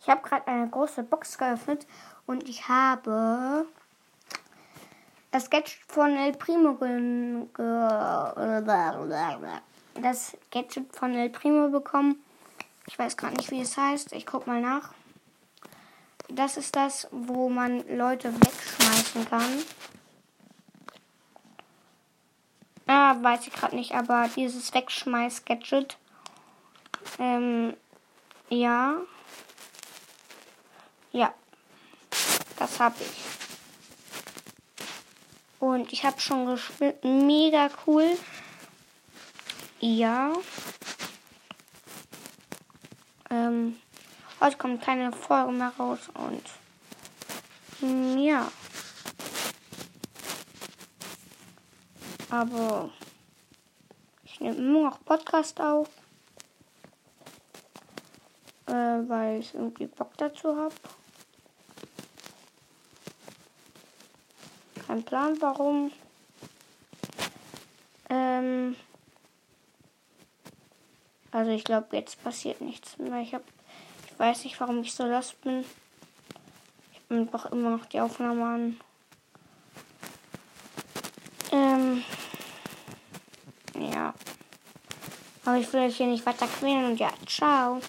Ich habe gerade eine große Box geöffnet und ich habe das Gadget von El Primo das Gadget von El Primo bekommen. Ich weiß gerade nicht, wie es heißt. Ich guck mal nach. Das ist das, wo man Leute wegschmeißen kann. Ah, weiß ich gerade nicht, aber dieses Wegschmeiß-Gadget. Ähm, ja. Ja. Das habe ich. Und ich habe schon gespielt. Mega cool. Ja. Ähm, heute kommt keine Folge mehr raus und mm, ja. Aber ich nehme immer noch Podcast auf, äh, weil ich irgendwie Bock dazu habe. Kein Plan warum. Ähm, also ich glaube, jetzt passiert nichts mehr. Ich, hab, ich weiß nicht, warum ich so lost bin. Ich bin einfach immer noch die Aufnahme an. Ähm, ja. Aber ich will euch hier nicht weiter quälen und ja, ciao.